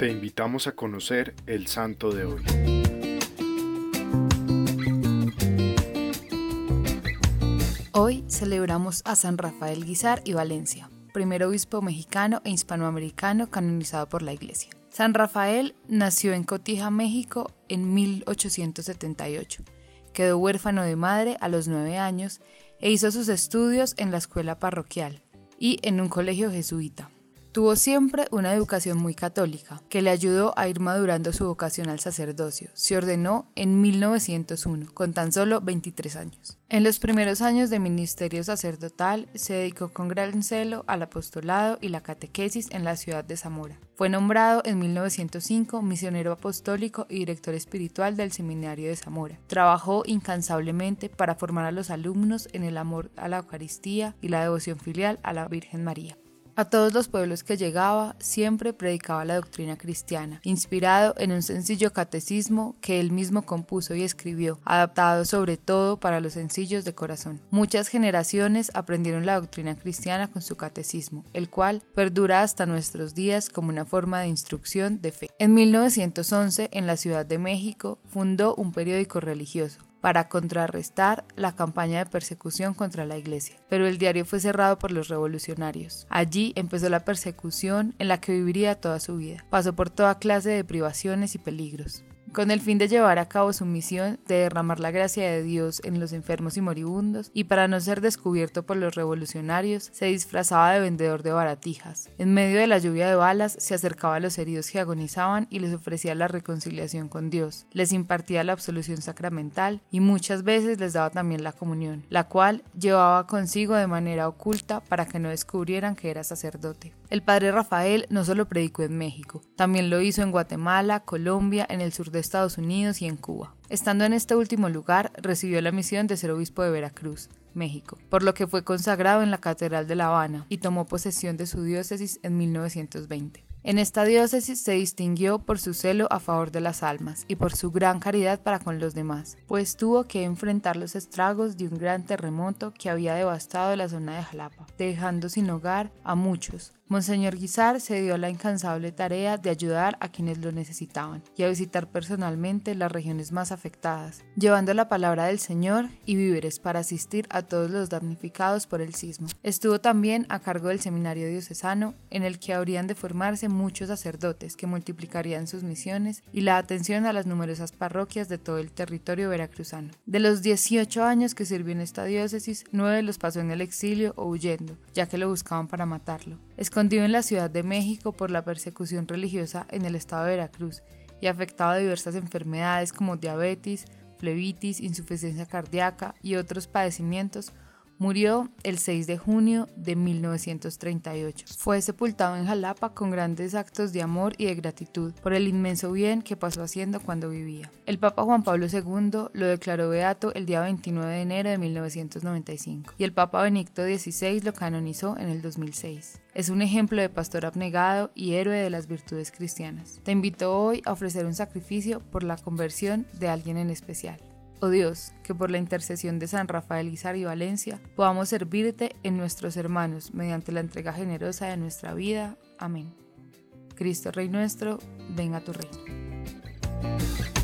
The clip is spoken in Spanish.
Te invitamos a conocer el santo de hoy. Hoy celebramos a San Rafael Guizar y Valencia, primer obispo mexicano e hispanoamericano canonizado por la Iglesia. San Rafael nació en Cotija, México, en 1878. Quedó huérfano de madre a los nueve años e hizo sus estudios en la escuela parroquial y en un colegio jesuita. Tuvo siempre una educación muy católica, que le ayudó a ir madurando su vocación al sacerdocio. Se ordenó en 1901, con tan solo 23 años. En los primeros años de ministerio sacerdotal, se dedicó con gran celo al apostolado y la catequesis en la ciudad de Zamora. Fue nombrado en 1905 misionero apostólico y director espiritual del Seminario de Zamora. Trabajó incansablemente para formar a los alumnos en el amor a la Eucaristía y la devoción filial a la Virgen María. A todos los pueblos que llegaba siempre predicaba la doctrina cristiana, inspirado en un sencillo catecismo que él mismo compuso y escribió, adaptado sobre todo para los sencillos de corazón. Muchas generaciones aprendieron la doctrina cristiana con su catecismo, el cual perdura hasta nuestros días como una forma de instrucción de fe. En 1911, en la Ciudad de México, fundó un periódico religioso, para contrarrestar la campaña de persecución contra la iglesia. Pero el diario fue cerrado por los revolucionarios. Allí empezó la persecución en la que viviría toda su vida. Pasó por toda clase de privaciones y peligros con el fin de llevar a cabo su misión de derramar la gracia de Dios en los enfermos y moribundos, y para no ser descubierto por los revolucionarios, se disfrazaba de vendedor de baratijas. En medio de la lluvia de balas, se acercaba a los heridos que agonizaban y les ofrecía la reconciliación con Dios, les impartía la absolución sacramental y muchas veces les daba también la comunión, la cual llevaba consigo de manera oculta para que no descubrieran que era sacerdote. El padre Rafael no solo predicó en México, también lo hizo en Guatemala, Colombia, en el sur de Estados Unidos y en Cuba. Estando en este último lugar, recibió la misión de ser obispo de Veracruz, México, por lo que fue consagrado en la Catedral de La Habana y tomó posesión de su diócesis en 1920. En esta diócesis se distinguió por su celo a favor de las almas y por su gran caridad para con los demás, pues tuvo que enfrentar los estragos de un gran terremoto que había devastado la zona de Jalapa, dejando sin hogar a muchos, Monseñor Guizar se dio la incansable tarea de ayudar a quienes lo necesitaban y a visitar personalmente las regiones más afectadas, llevando la palabra del Señor y víveres para asistir a todos los damnificados por el sismo. Estuvo también a cargo del seminario diocesano, en el que habrían de formarse muchos sacerdotes que multiplicarían sus misiones y la atención a las numerosas parroquias de todo el territorio veracruzano. De los 18 años que sirvió en esta diócesis, nueve los pasó en el exilio o huyendo, ya que lo buscaban para matarlo escondido en la Ciudad de México por la persecución religiosa en el estado de Veracruz y afectado a diversas enfermedades como diabetes, flebitis, insuficiencia cardíaca y otros padecimientos, Murió el 6 de junio de 1938. Fue sepultado en Jalapa con grandes actos de amor y de gratitud por el inmenso bien que pasó haciendo cuando vivía. El Papa Juan Pablo II lo declaró beato el día 29 de enero de 1995 y el Papa Benedicto XVI lo canonizó en el 2006. Es un ejemplo de pastor abnegado y héroe de las virtudes cristianas. Te invito hoy a ofrecer un sacrificio por la conversión de alguien en especial. Oh Dios, que por la intercesión de San Rafael Izar y Valencia podamos servirte en nuestros hermanos mediante la entrega generosa de nuestra vida. Amén. Cristo Rey nuestro, venga tu reino.